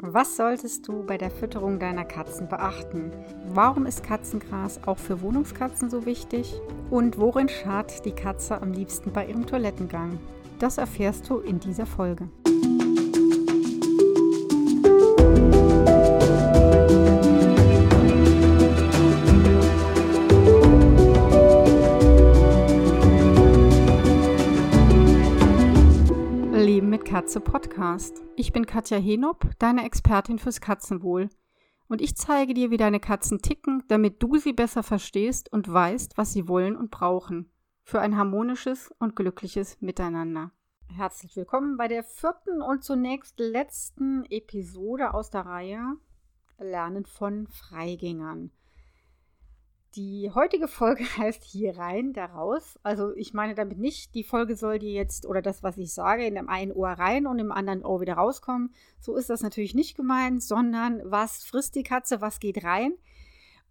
Was solltest du bei der Fütterung deiner Katzen beachten? Warum ist Katzengras auch für Wohnungskatzen so wichtig? Und worin schart die Katze am liebsten bei ihrem Toilettengang? Das erfährst du in dieser Folge. Katze Podcast. Ich bin Katja Henop, deine Expertin fürs Katzenwohl. Und ich zeige dir, wie deine Katzen ticken, damit du sie besser verstehst und weißt, was sie wollen und brauchen. Für ein harmonisches und glückliches Miteinander. Herzlich willkommen bei der vierten und zunächst letzten Episode aus der Reihe Lernen von Freigängern. Die heutige Folge heißt hier rein, da raus. Also ich meine damit nicht, die Folge soll dir jetzt oder das, was ich sage, in dem einen Ohr rein und im anderen Ohr wieder rauskommen. So ist das natürlich nicht gemeint, sondern was frisst die Katze, was geht rein.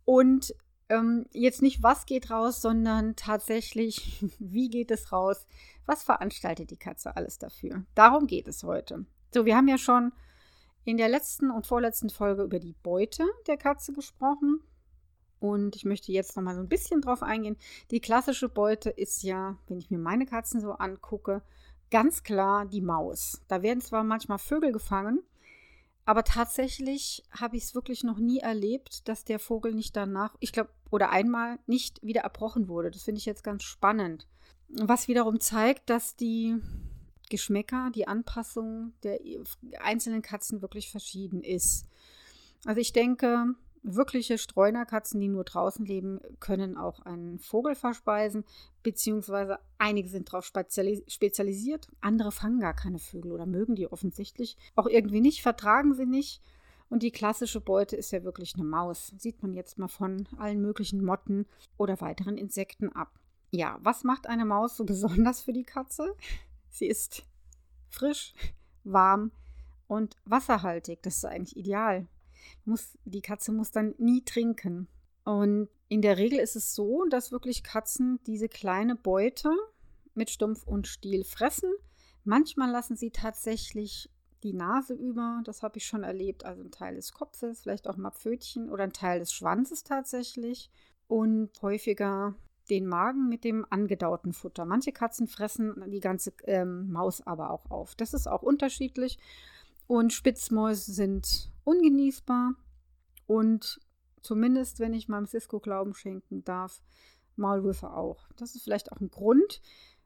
Und ähm, jetzt nicht, was geht raus, sondern tatsächlich, wie geht es raus? Was veranstaltet die Katze alles dafür? Darum geht es heute. So, wir haben ja schon in der letzten und vorletzten Folge über die Beute der Katze gesprochen. Und ich möchte jetzt noch mal so ein bisschen drauf eingehen. Die klassische Beute ist ja, wenn ich mir meine Katzen so angucke, ganz klar die Maus. Da werden zwar manchmal Vögel gefangen, aber tatsächlich habe ich es wirklich noch nie erlebt, dass der Vogel nicht danach, ich glaube, oder einmal nicht wieder erbrochen wurde. Das finde ich jetzt ganz spannend. Was wiederum zeigt, dass die Geschmäcker, die Anpassung der einzelnen Katzen wirklich verschieden ist. Also ich denke, Wirkliche Streunerkatzen, die nur draußen leben, können auch einen Vogel verspeisen, beziehungsweise einige sind darauf spezialisiert, andere fangen gar keine Vögel oder mögen die offensichtlich auch irgendwie nicht, vertragen sie nicht. Und die klassische Beute ist ja wirklich eine Maus. Sieht man jetzt mal von allen möglichen Motten oder weiteren Insekten ab. Ja, was macht eine Maus so besonders für die Katze? Sie ist frisch, warm und wasserhaltig. Das ist eigentlich ideal muss, die Katze muss dann nie trinken. Und in der Regel ist es so, dass wirklich Katzen diese kleine Beute mit Stumpf und Stiel fressen. Manchmal lassen sie tatsächlich die Nase über, das habe ich schon erlebt, also ein Teil des Kopfes, vielleicht auch mal Pfötchen oder ein Teil des Schwanzes tatsächlich und häufiger den Magen mit dem angedauten Futter. Manche Katzen fressen die ganze ähm, Maus aber auch auf. Das ist auch unterschiedlich und Spitzmäuse sind ungenießbar und zumindest, wenn ich meinem Cisco Glauben schenken darf, Maulwürfe auch. Das ist vielleicht auch ein Grund,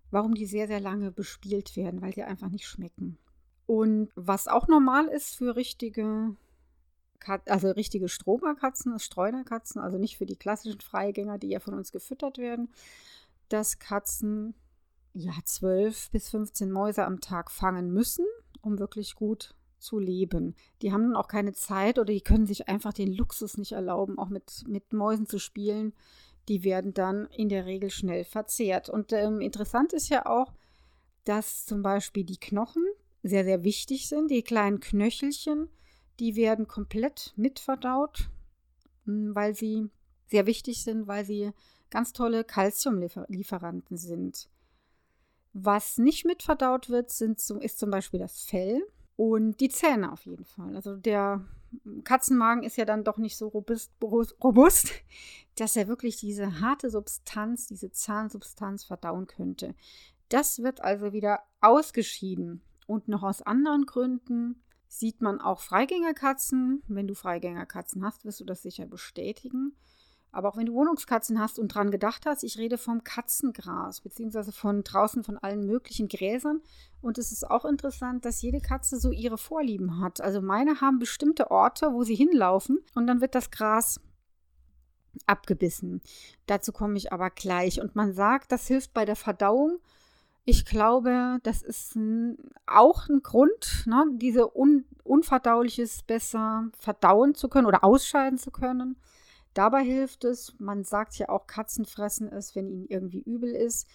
warum die sehr, sehr lange bespielt werden, weil sie einfach nicht schmecken. Und was auch normal ist für richtige, Kat also richtige Stromerkatzen, Streunerkatzen, also nicht für die klassischen Freigänger, die ja von uns gefüttert werden, dass Katzen ja 12 bis 15 Mäuse am Tag fangen müssen, um wirklich gut zu leben. Die haben dann auch keine Zeit oder die können sich einfach den Luxus nicht erlauben, auch mit, mit Mäusen zu spielen. Die werden dann in der Regel schnell verzehrt. Und ähm, interessant ist ja auch, dass zum Beispiel die Knochen sehr, sehr wichtig sind. Die kleinen Knöchelchen, die werden komplett mitverdaut, hm, weil sie sehr wichtig sind, weil sie ganz tolle Kalziumlieferanten sind. Was nicht mitverdaut wird, sind, ist zum Beispiel das Fell. Und die Zähne auf jeden Fall. Also der Katzenmagen ist ja dann doch nicht so robust, robust, dass er wirklich diese harte Substanz, diese Zahnsubstanz verdauen könnte. Das wird also wieder ausgeschieden. Und noch aus anderen Gründen sieht man auch Freigängerkatzen. Wenn du Freigängerkatzen hast, wirst du das sicher bestätigen. Aber auch wenn du Wohnungskatzen hast und dran gedacht hast, ich rede vom Katzengras, beziehungsweise von draußen von allen möglichen Gräsern. Und es ist auch interessant, dass jede Katze so ihre Vorlieben hat. Also meine haben bestimmte Orte, wo sie hinlaufen und dann wird das Gras abgebissen. Dazu komme ich aber gleich. Und man sagt, das hilft bei der Verdauung. Ich glaube, das ist auch ein Grund, ne, diese Un Unverdauliches besser verdauen zu können oder ausscheiden zu können. Dabei hilft es, man sagt ja auch, Katzen fressen es, wenn ihnen irgendwie übel ist.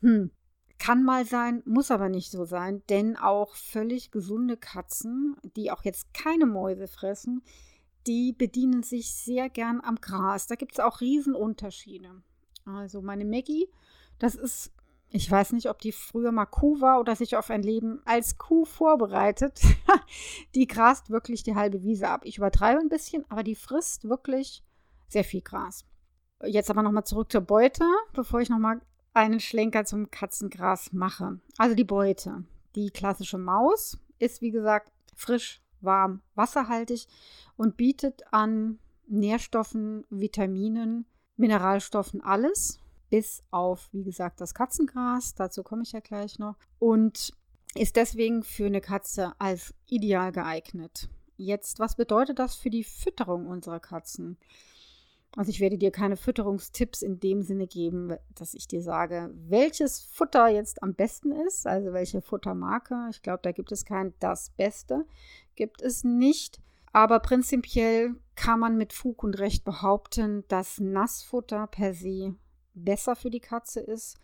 Hm, kann mal sein, muss aber nicht so sein, denn auch völlig gesunde Katzen, die auch jetzt keine Mäuse fressen, die bedienen sich sehr gern am Gras. Da gibt es auch Riesenunterschiede. Also meine Maggie, das ist Ich weiß nicht, ob die früher mal Kuh war oder sich auf ein Leben als Kuh vorbereitet. die grast wirklich die halbe Wiese ab. Ich übertreibe ein bisschen, aber die frisst wirklich sehr viel Gras. Jetzt aber nochmal zurück zur Beute, bevor ich nochmal einen Schlenker zum Katzengras mache. Also die Beute. Die klassische Maus ist, wie gesagt, frisch, warm, wasserhaltig und bietet an Nährstoffen, Vitaminen, Mineralstoffen alles, bis auf, wie gesagt, das Katzengras. Dazu komme ich ja gleich noch. Und ist deswegen für eine Katze als ideal geeignet. Jetzt, was bedeutet das für die Fütterung unserer Katzen? Also ich werde dir keine Fütterungstipps in dem Sinne geben, dass ich dir sage, welches Futter jetzt am besten ist, also welche Futtermarke. Ich glaube, da gibt es kein das Beste, gibt es nicht. Aber prinzipiell kann man mit Fug und Recht behaupten, dass Nassfutter per se besser für die Katze ist.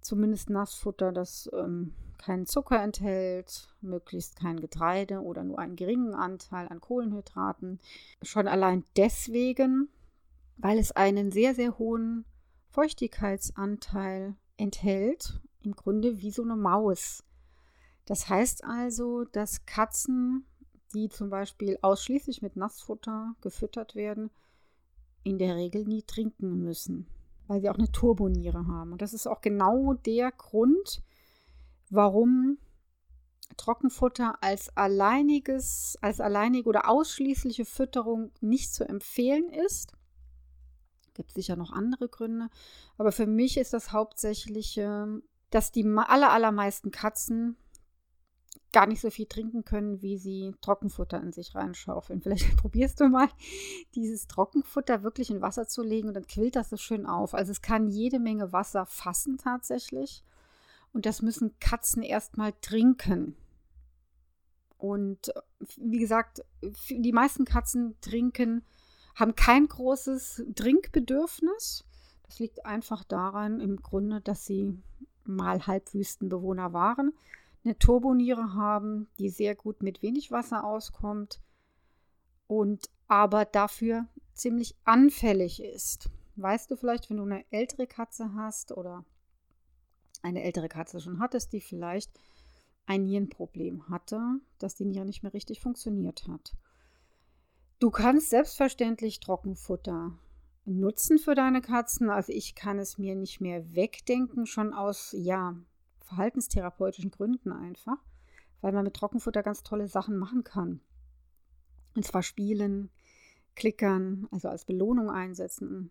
Zumindest Nassfutter, das ähm, keinen Zucker enthält, möglichst kein Getreide oder nur einen geringen Anteil an Kohlenhydraten. Schon allein deswegen weil es einen sehr, sehr hohen Feuchtigkeitsanteil enthält, im Grunde wie so eine Maus. Das heißt also, dass Katzen, die zum Beispiel ausschließlich mit Nassfutter gefüttert werden, in der Regel nie trinken müssen, weil sie auch eine Turboniere haben. Und das ist auch genau der Grund, warum Trockenfutter als alleiniges, als alleinige oder ausschließliche Fütterung nicht zu empfehlen ist, Gibt sicher noch andere Gründe. Aber für mich ist das hauptsächlich, dass die aller, allermeisten Katzen gar nicht so viel trinken können, wie sie Trockenfutter in sich reinschaufeln. Vielleicht probierst du mal, dieses Trockenfutter wirklich in Wasser zu legen und dann quillt das so schön auf. Also es kann jede Menge Wasser fassen tatsächlich. Und das müssen Katzen erstmal trinken. Und wie gesagt, die meisten Katzen trinken haben kein großes Trinkbedürfnis. Das liegt einfach daran im Grunde, dass sie mal Halbwüstenbewohner waren, eine Turboniere haben, die sehr gut mit wenig Wasser auskommt und aber dafür ziemlich anfällig ist. Weißt du vielleicht, wenn du eine ältere Katze hast oder eine ältere Katze schon hattest, die vielleicht ein Nierenproblem hatte, dass die Niere nicht mehr richtig funktioniert hat. Du kannst selbstverständlich Trockenfutter nutzen für deine Katzen. Also ich kann es mir nicht mehr wegdenken, schon aus, ja, verhaltenstherapeutischen Gründen einfach, weil man mit Trockenfutter ganz tolle Sachen machen kann. Und zwar spielen, klickern, also als Belohnung einsetzen,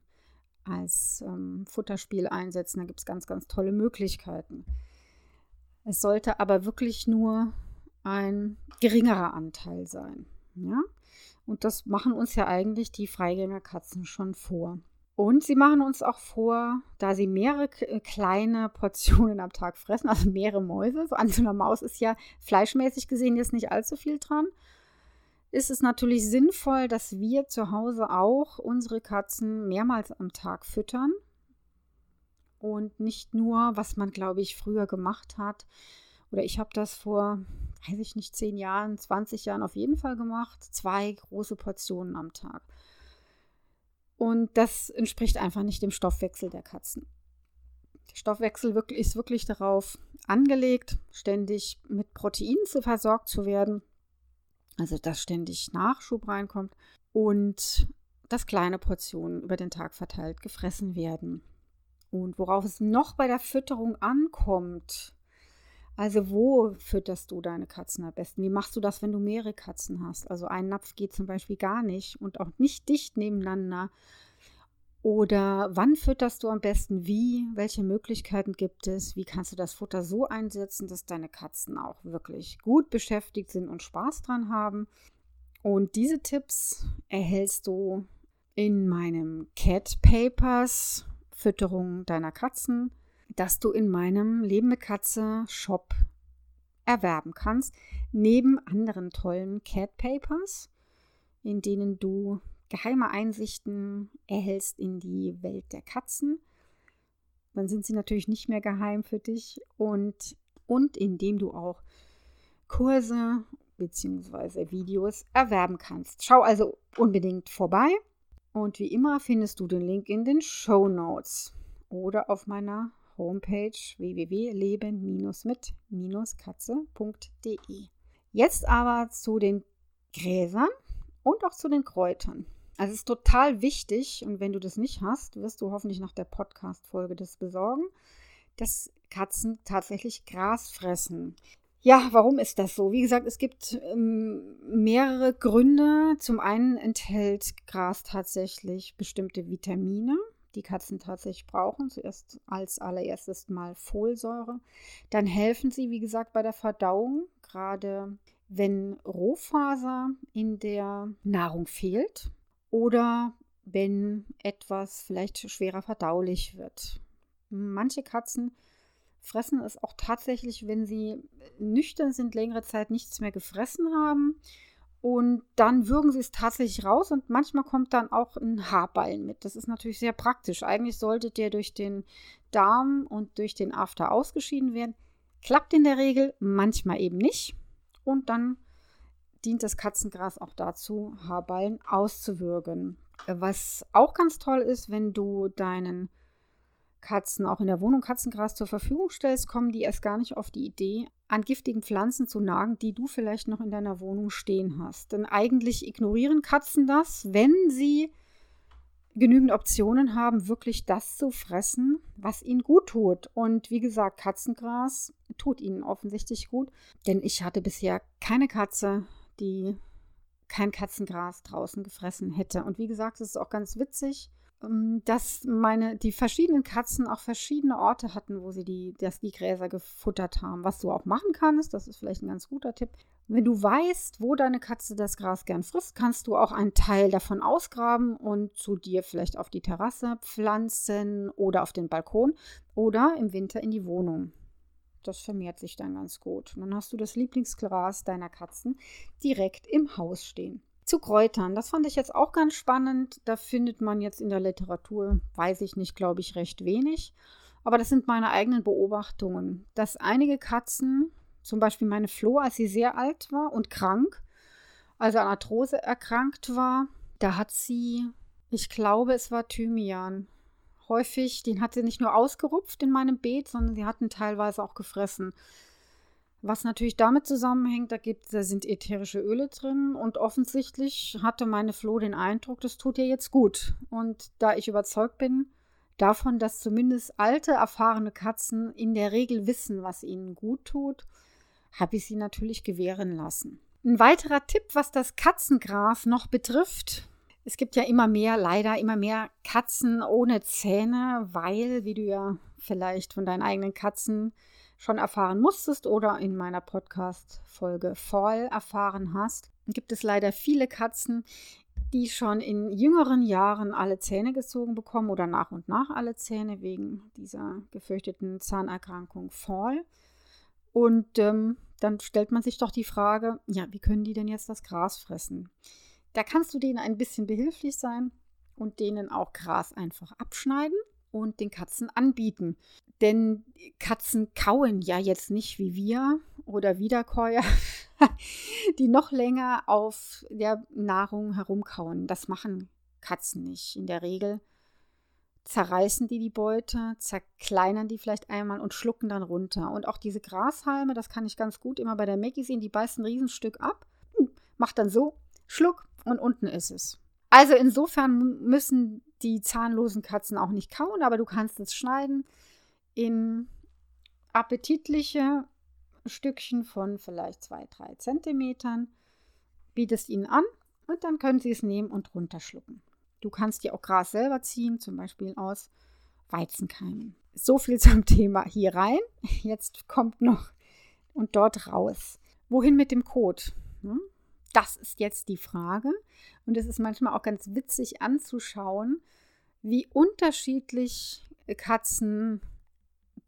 als ähm, Futterspiel einsetzen. Da gibt es ganz, ganz tolle Möglichkeiten. Es sollte aber wirklich nur ein geringerer Anteil sein. Ja? Und das machen uns ja eigentlich die Freigängerkatzen schon vor. Und sie machen uns auch vor, da sie mehrere äh, kleine Portionen am Tag fressen, also mehrere Mäuse, an so einer Maus ist ja fleischmäßig gesehen jetzt nicht allzu viel dran, ist es natürlich sinnvoll, dass wir zu Hause auch unsere Katzen mehrmals am Tag füttern. Und nicht nur, was man, glaube ich, früher gemacht hat, oder ich habe das vor weiß ich nicht, zehn Jahren, 20 Jahren auf jeden Fall gemacht. Zwei große Portionen am Tag. Und das entspricht einfach nicht dem Stoffwechsel der Katzen. Der Stoffwechsel ist wirklich darauf angelegt, ständig mit Proteinen zu versorgt zu werden. Also, dass ständig Nachschub reinkommt und dass kleine Portionen über den Tag verteilt gefressen werden. Und worauf es noch bei der Fütterung ankommt, also wo fütterst du deine Katzen am besten? Wie machst du das, wenn du mehrere Katzen hast? Also ein Napf geht zum Beispiel gar nicht und auch nicht dicht nebeneinander. Oder wann fütterst du am besten wie? Welche Möglichkeiten gibt es? Wie kannst du das Futter so einsetzen, dass deine Katzen auch wirklich gut beschäftigt sind und Spaß dran haben? Und diese Tipps erhältst du in meinem Cat Papers Fütterung deiner Katzen das du in meinem Leben mit Katze Shop erwerben kannst, neben anderen tollen Cat Papers, in denen du geheime Einsichten erhältst in die Welt der Katzen. Dann sind sie natürlich nicht mehr geheim für dich und, und indem du auch Kurse bzw. Videos erwerben kannst. Schau also unbedingt vorbei und wie immer findest du den Link in den Show Notes oder auf meiner Homepage www.leben-mit-katze.de. Jetzt aber zu den Gräsern und auch zu den Kräutern. Also es ist total wichtig, und wenn du das nicht hast, wirst du hoffentlich nach der Podcast-Folge das besorgen, dass Katzen tatsächlich Gras fressen. Ja, warum ist das so? Wie gesagt, es gibt ähm, mehrere Gründe. Zum einen enthält Gras tatsächlich bestimmte Vitamine, die Katzen tatsächlich brauchen. Zuerst als allererstes mal Folsäure. Dann helfen sie, wie gesagt, bei der Verdauung, gerade wenn Rohfaser in der Nahrung fehlt oder wenn etwas vielleicht schwerer verdaulich wird. Manche Katzen fressen es auch tatsächlich, wenn sie nüchtern sind, längere Zeit nichts mehr gefressen haben. Und dann würgen sie es tatsächlich raus und manchmal kommt dann auch ein Haarballen mit. Das ist natürlich sehr praktisch. Eigentlich sollte der durch den Darm und durch den After ausgeschieden werden. Klappt in der Regel, manchmal eben nicht. Und dann dient das Katzengras auch dazu, Haarballen auszuwürgen. Was auch ganz toll ist, wenn du deinen Katzen auch in der Wohnung Katzengras zur Verfügung stellst, kommen die erst gar nicht auf die Idee, an giftigen Pflanzen zu nagen, die du vielleicht noch in deiner Wohnung stehen hast. Denn eigentlich ignorieren Katzen das, wenn sie genügend Optionen haben, wirklich das zu fressen, was ihnen gut tut. Und wie gesagt, Katzengras tut ihnen offensichtlich gut, denn ich hatte bisher keine Katze, die kein Katzengras draußen gefressen hätte. Und wie gesagt, es ist auch ganz witzig, dass meine, die verschiedenen Katzen auch verschiedene Orte hatten, wo sie die, dass die Gräser gefuttert haben. Was du auch machen kannst, das ist vielleicht ein ganz guter Tipp. Wenn du weißt, wo deine Katze das Gras gern frisst, kannst du auch einen Teil davon ausgraben und zu dir vielleicht auf die Terrasse pflanzen oder auf den Balkon oder im Winter in die Wohnung. Das vermehrt sich dann ganz gut. Und dann hast du das Lieblingsgras deiner Katzen direkt im Haus stehen. Zu Kräutern, das fand ich jetzt auch ganz spannend. Da findet man jetzt in der Literatur, weiß ich nicht, glaube ich, recht wenig. Aber das sind meine eigenen Beobachtungen, dass einige Katzen, zum Beispiel meine Flo, als sie sehr alt war und krank, also an Arthrose erkrankt war, da hat sie, ich glaube, es war Thymian, häufig, den hat sie nicht nur ausgerupft in meinem Beet, sondern sie hatten teilweise auch gefressen. Was natürlich damit zusammenhängt, da, gibt, da sind ätherische Öle drin und offensichtlich hatte meine Flo den Eindruck, das tut ihr jetzt gut. Und da ich überzeugt bin davon, dass zumindest alte, erfahrene Katzen in der Regel wissen, was ihnen gut tut, habe ich sie natürlich gewähren lassen. Ein weiterer Tipp, was das Katzengras noch betrifft, es gibt ja immer mehr, leider immer mehr Katzen ohne Zähne, weil, wie du ja vielleicht von deinen eigenen Katzen schon erfahren musstest oder in meiner Podcast-Folge voll erfahren hast, gibt es leider viele Katzen, die schon in jüngeren Jahren alle Zähne gezogen bekommen oder nach und nach alle Zähne wegen dieser gefürchteten Zahnerkrankung Fall. Und ähm, dann stellt man sich doch die Frage, ja, wie können die denn jetzt das Gras fressen? Da kannst du denen ein bisschen behilflich sein und denen auch Gras einfach abschneiden und den Katzen anbieten. Denn Katzen kauen ja jetzt nicht wie wir oder Wiederkäuer, die noch länger auf der Nahrung herumkauen. Das machen Katzen nicht. In der Regel zerreißen die die Beute, zerkleinern die vielleicht einmal und schlucken dann runter. Und auch diese Grashalme, das kann ich ganz gut immer bei der Maggie sehen, die beißt ein Riesenstück ab, macht dann so, schluck und unten ist es. Also insofern müssen die zahnlosen Katzen auch nicht kauen, aber du kannst es schneiden in appetitliche Stückchen von vielleicht zwei, drei Zentimetern, bietest ihnen an und dann können sie es nehmen und runterschlucken. Du kannst dir auch Gras selber ziehen, zum Beispiel aus Weizenkeimen. So viel zum Thema hier rein. Jetzt kommt noch und dort raus. Wohin mit dem Kot? Hm? Das ist jetzt die Frage. Und es ist manchmal auch ganz witzig anzuschauen, wie unterschiedlich Katzen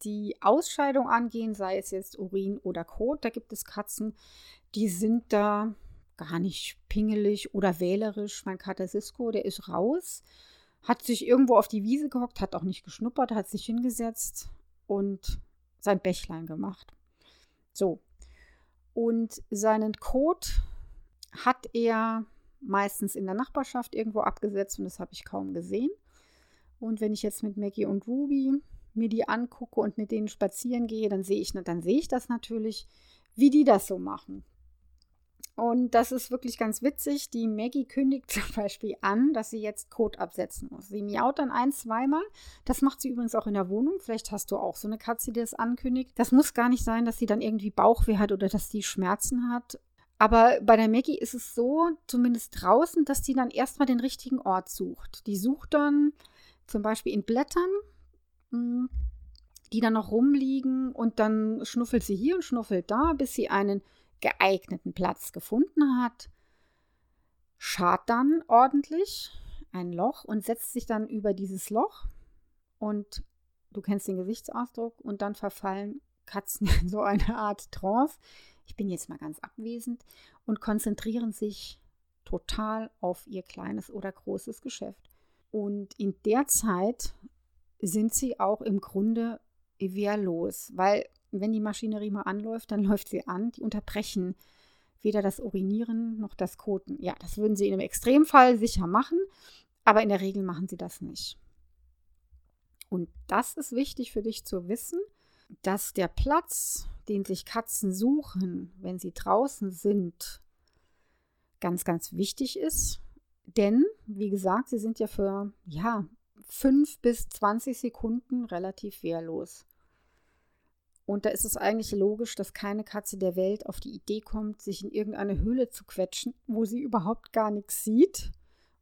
die Ausscheidung angehen, sei es jetzt Urin oder Kot. Da gibt es Katzen, die sind da gar nicht pingelig oder wählerisch. Mein Kater Cisco, der ist raus, hat sich irgendwo auf die Wiese gehockt, hat auch nicht geschnuppert, hat sich hingesetzt und sein Bächlein gemacht. So. Und seinen Kot hat er meistens in der Nachbarschaft irgendwo abgesetzt und das habe ich kaum gesehen. Und wenn ich jetzt mit Maggie und Ruby mir die angucke und mit denen spazieren gehe, dann sehe ich, dann sehe ich das natürlich, wie die das so machen. Und das ist wirklich ganz witzig. Die Maggie kündigt zum Beispiel an, dass sie jetzt Kot absetzen muss. Sie miaut dann ein, zweimal. Das macht sie übrigens auch in der Wohnung. Vielleicht hast du auch so eine Katze, die das ankündigt. Das muss gar nicht sein, dass sie dann irgendwie Bauchweh hat oder dass sie Schmerzen hat. Aber bei der Maggie ist es so, zumindest draußen, dass die dann erstmal den richtigen Ort sucht. Die sucht dann zum Beispiel in Blättern, hm, die dann noch rumliegen und dann schnuffelt sie hier und schnuffelt da, bis sie einen geeigneten Platz gefunden hat, schart dann ordentlich ein Loch und setzt sich dann über dieses Loch und du kennst den Gesichtsausdruck und dann verfallen Katzen in so eine Art Trance. Ich bin jetzt mal ganz abwesend und konzentrieren sich total auf ihr kleines oder großes Geschäft. Und in der Zeit sind sie auch im Grunde wehrlos, weil wenn die Maschinerie mal anläuft, dann läuft sie an. Die unterbrechen weder das Urinieren noch das Koten. Ja, das würden sie in einem Extremfall sicher machen, aber in der Regel machen sie das nicht. Und das ist wichtig für dich zu wissen, dass der Platz, den sich Katzen suchen, wenn sie draußen sind, ganz, ganz wichtig ist. Denn, wie gesagt, sie sind ja für ja, 5 bis 20 Sekunden relativ wehrlos. Und da ist es eigentlich logisch, dass keine Katze der Welt auf die Idee kommt, sich in irgendeine Höhle zu quetschen, wo sie überhaupt gar nichts sieht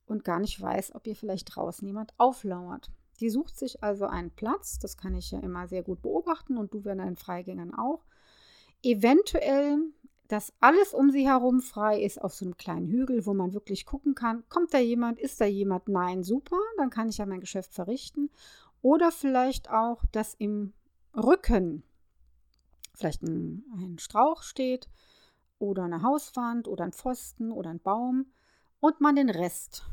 und gar nicht weiß, ob ihr vielleicht draußen jemand auflauert. Die sucht sich also einen Platz, das kann ich ja immer sehr gut beobachten und du bei deinen Freigängern auch. Eventuell, dass alles um sie herum frei ist auf so einem kleinen Hügel, wo man wirklich gucken kann, kommt da jemand, ist da jemand? Nein, super, dann kann ich ja mein Geschäft verrichten. Oder vielleicht auch, dass im Rücken vielleicht ein, ein Strauch steht oder eine Hauswand oder ein Pfosten oder ein Baum und man den Rest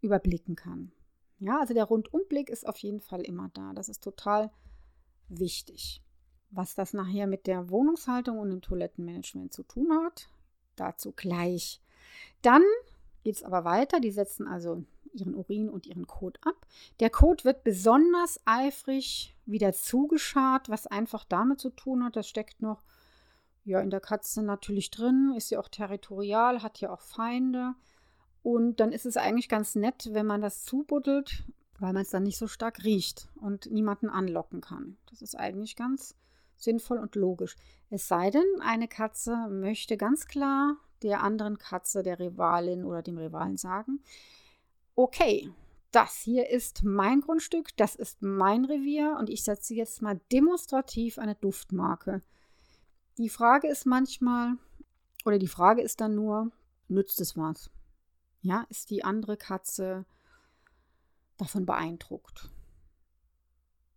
überblicken kann. Ja, also der Rundumblick ist auf jeden Fall immer da. Das ist total wichtig. Was das nachher mit der Wohnungshaltung und dem Toilettenmanagement zu tun hat, dazu gleich. Dann geht es aber weiter. Die setzen also ihren Urin und ihren Kot ab. Der Kot wird besonders eifrig wieder zugeschart, was einfach damit zu tun hat, das steckt noch ja in der Katze natürlich drin, ist ja auch territorial, hat ja auch Feinde. Und dann ist es eigentlich ganz nett, wenn man das zubuddelt, weil man es dann nicht so stark riecht und niemanden anlocken kann. Das ist eigentlich ganz sinnvoll und logisch. Es sei denn, eine Katze möchte ganz klar der anderen Katze, der Rivalin oder dem Rivalen sagen, okay, das hier ist mein Grundstück, das ist mein Revier und ich setze jetzt mal demonstrativ eine Duftmarke. Die Frage ist manchmal, oder die Frage ist dann nur, nützt es was? Ja, ist die andere Katze davon beeindruckt?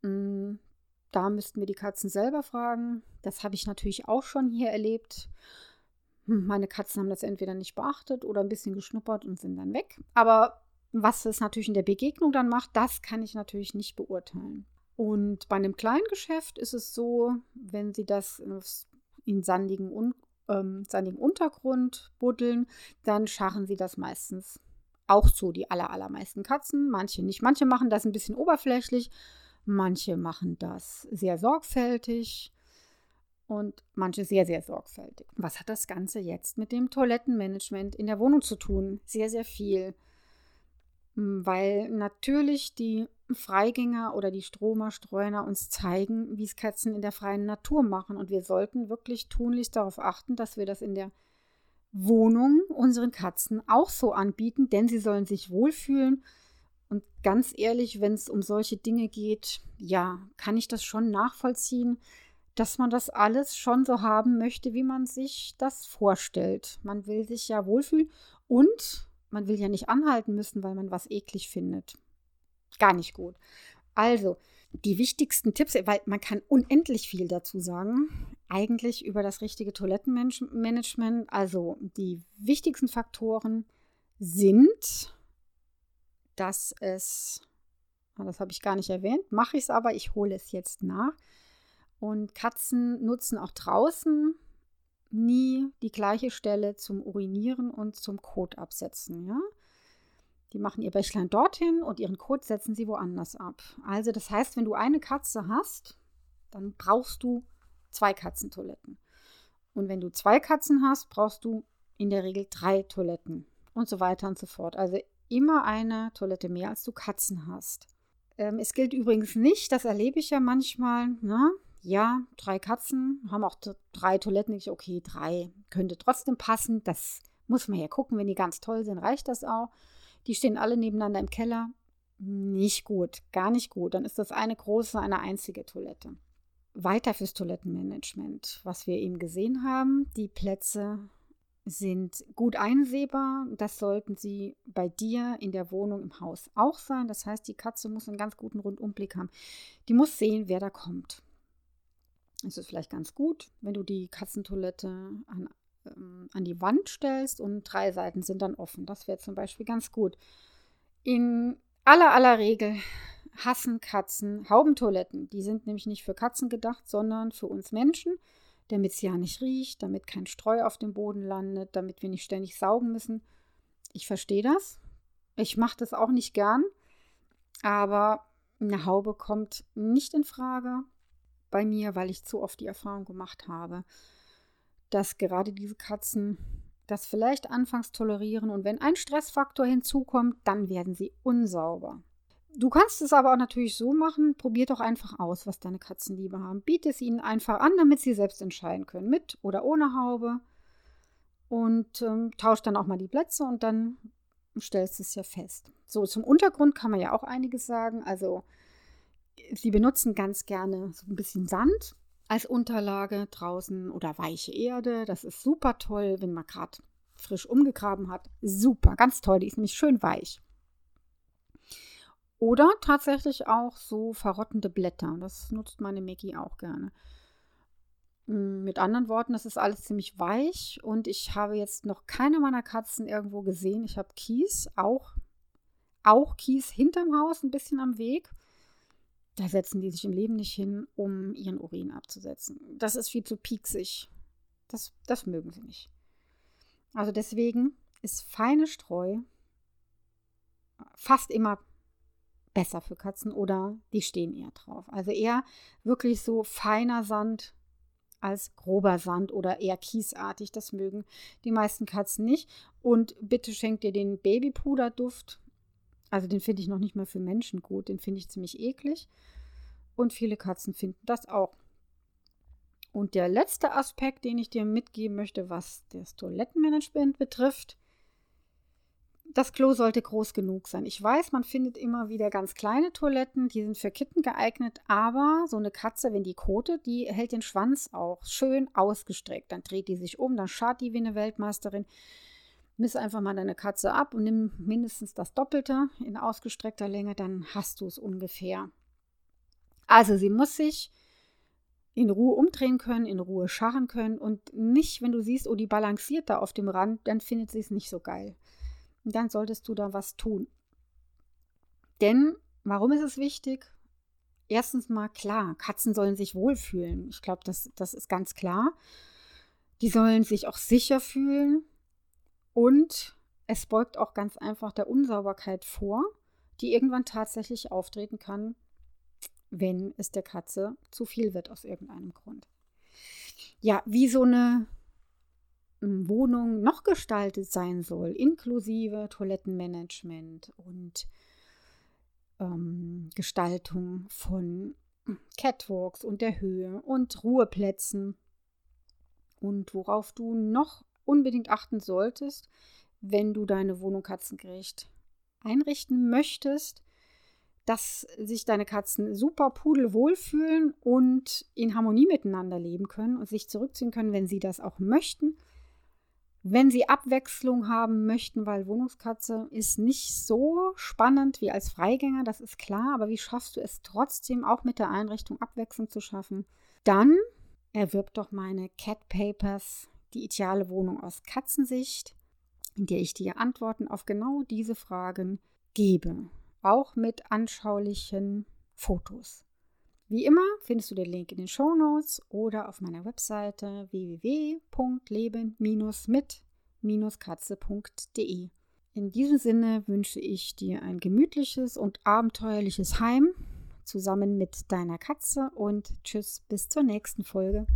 Hm, da müssten wir die Katzen selber fragen. Das habe ich natürlich auch schon hier erlebt. Hm, meine Katzen haben das entweder nicht beachtet oder ein bisschen geschnuppert und sind dann weg. Aber was es natürlich in der Begegnung dann macht, das kann ich natürlich nicht beurteilen. Und bei einem kleinen Geschäft ist es so, wenn Sie das in sandigen, ähm, sandigen Untergrund buddeln, dann scharren Sie das meistens auch so, die aller, allermeisten Katzen. Manche nicht. Manche machen das ein bisschen oberflächlich, manche machen das sehr sorgfältig und manche sehr, sehr sorgfältig. Was hat das Ganze jetzt mit dem Toilettenmanagement in der Wohnung zu tun? Sehr, sehr viel. Weil natürlich die Freigänger oder die Stromer, Streuner uns zeigen, wie es Katzen in der freien Natur machen. Und wir sollten wirklich tunlichst darauf achten, dass wir das in der Wohnung unseren Katzen auch so anbieten, denn sie sollen sich wohlfühlen. Und ganz ehrlich, wenn es um solche Dinge geht, ja, kann ich das schon nachvollziehen, dass man das alles schon so haben möchte, wie man sich das vorstellt. Man will sich ja wohlfühlen und man will ja nicht anhalten müssen, weil man was eklig findet. Gar nicht gut. Also, die wichtigsten Tipps, weil man kann unendlich viel dazu sagen, eigentlich über das richtige Toilettenmanagement. Also, die wichtigsten Faktoren sind, dass es, ah, das habe ich gar nicht erwähnt, mache ich es aber, ich hole es jetzt nach. Und Katzen nutzen auch draußen nie die gleiche Stelle zum Urinieren und zum Kot absetzen. Ja? Die machen ihr Bächlein dorthin und ihren Kot setzen sie woanders ab. Also das heißt, wenn du eine Katze hast, dann brauchst du zwei Katzentoiletten. Und wenn du zwei Katzen hast, brauchst du in der Regel drei Toiletten und so weiter und so fort. Also immer eine Toilette mehr, als du Katzen hast. Ähm, es gilt übrigens nicht, das erlebe ich ja manchmal, ne? Ja, drei Katzen, haben auch drei Toiletten. Ich, okay, drei könnte trotzdem passen. Das muss man ja gucken. Wenn die ganz toll sind, reicht das auch. Die stehen alle nebeneinander im Keller. Nicht gut, gar nicht gut. Dann ist das eine große, eine einzige Toilette. Weiter fürs Toilettenmanagement, was wir eben gesehen haben. Die Plätze sind gut einsehbar. Das sollten sie bei dir in der Wohnung im Haus auch sein. Das heißt, die Katze muss einen ganz guten Rundumblick haben. Die muss sehen, wer da kommt. Es ist vielleicht ganz gut, wenn du die Katzentoilette an, ähm, an die Wand stellst und drei Seiten sind dann offen. Das wäre zum Beispiel ganz gut. In aller aller Regel hassen Katzen Haubentoiletten. Die sind nämlich nicht für Katzen gedacht, sondern für uns Menschen, damit es ja nicht riecht, damit kein Streu auf dem Boden landet, damit wir nicht ständig saugen müssen. Ich verstehe das. Ich mache das auch nicht gern, aber eine Haube kommt nicht in Frage bei mir, weil ich zu oft die Erfahrung gemacht habe, dass gerade diese Katzen das vielleicht anfangs tolerieren und wenn ein Stressfaktor hinzukommt, dann werden sie unsauber. Du kannst es aber auch natürlich so machen, probier doch einfach aus, was deine Katzen lieber haben. Biete es ihnen einfach an, damit sie selbst entscheiden können, mit oder ohne Haube. Und ähm, tausch dann auch mal die Plätze und dann stellst du es ja fest. So, zum Untergrund kann man ja auch einiges sagen. Also sie benutzen ganz gerne so ein bisschen Sand als Unterlage draußen oder weiche Erde. Das ist super toll, wenn man gerade frisch umgegraben hat. Super, ganz toll. Die ist nämlich schön weich. Oder tatsächlich auch so verrottende Blätter. Das nutzt meine Maggie auch gerne. Hm, mit anderen Worten, das ist alles ziemlich weich und ich habe jetzt noch keine meiner Katzen irgendwo gesehen. Ich habe Kies, auch, auch Kies hinterm Haus, ein bisschen am Weg. Da setzen die sich im Leben nicht hin, um ihren Urin abzusetzen. Das ist viel zu pieksig. Das, das mögen sie nicht. Also deswegen ist feine Streu fast immer besser für Katzen oder die stehen eher drauf. Also eher wirklich so feiner Sand als grober Sand oder eher kiesartig. Das mögen die meisten Katzen nicht. Und bitte schenkt dir den Babypuderduft also den finde ich noch nicht mal für Menschen gut. Den finde ich ziemlich eklig. Und viele Katzen finden das auch. Und der letzte Aspekt, den ich dir mitgeben möchte, was das Toilettenmanagement betrifft, das Klo sollte groß genug sein. Ich weiß, man findet immer wieder ganz kleine Toiletten, die sind für Kitten geeignet, aber so eine Katze, wenn die kotet, die hält den Schwanz auch schön ausgestreckt. Dann dreht die sich um, dann schart die wie eine Weltmeisterin. Miss einfach mal deine Katze ab und nimm mindestens das Doppelte in ausgestreckter Länge, dann hast du es ungefähr. Also sie muss sich in Ruhe umdrehen können, in Ruhe scharren können und nicht, wenn du siehst, oh, die balanciert da auf dem Rand, dann findet sie es nicht so geil. Und dann solltest du da was tun. Denn, warum ist es wichtig? Erstens mal klar, Katzen sollen sich wohlfühlen. Ich glaube, das, das ist ganz klar. Die sollen sich auch sicher fühlen. Und es beugt auch ganz einfach der Unsauberkeit vor, die irgendwann tatsächlich auftreten kann, wenn es der Katze zu viel wird aus irgendeinem Grund. Ja, wie so eine hm, Wohnung noch gestaltet sein soll, inklusive Toilettenmanagement und ähm, Gestaltung von Catwalks und der Höhe und Ruheplätzen und worauf du noch unbedingt achten solltest, wenn du deine Wohnung katzengerecht einrichten möchtest, dass sich deine Katzen super pudelwohl fühlen und in Harmonie miteinander leben können und sich zurückziehen können, wenn sie das auch möchten. Wenn sie Abwechslung haben möchten, weil Wohnungskatze ist nicht so spannend wie als Freigänger, das ist klar, aber wie schaffst du es trotzdem auch mit der Einrichtung Abwechslung zu schaffen? Dann erwirb doch meine Cat Papers die ideale Wohnung aus Katzensicht, in der ich dir Antworten auf genau diese Fragen gebe, auch mit anschaulichen Fotos. Wie immer findest du den Link in den Show Notes oder auf meiner Webseite www.leben-mit-katze.de. In diesem Sinne wünsche ich dir ein gemütliches und abenteuerliches Heim zusammen mit deiner Katze und tschüss bis zur nächsten Folge.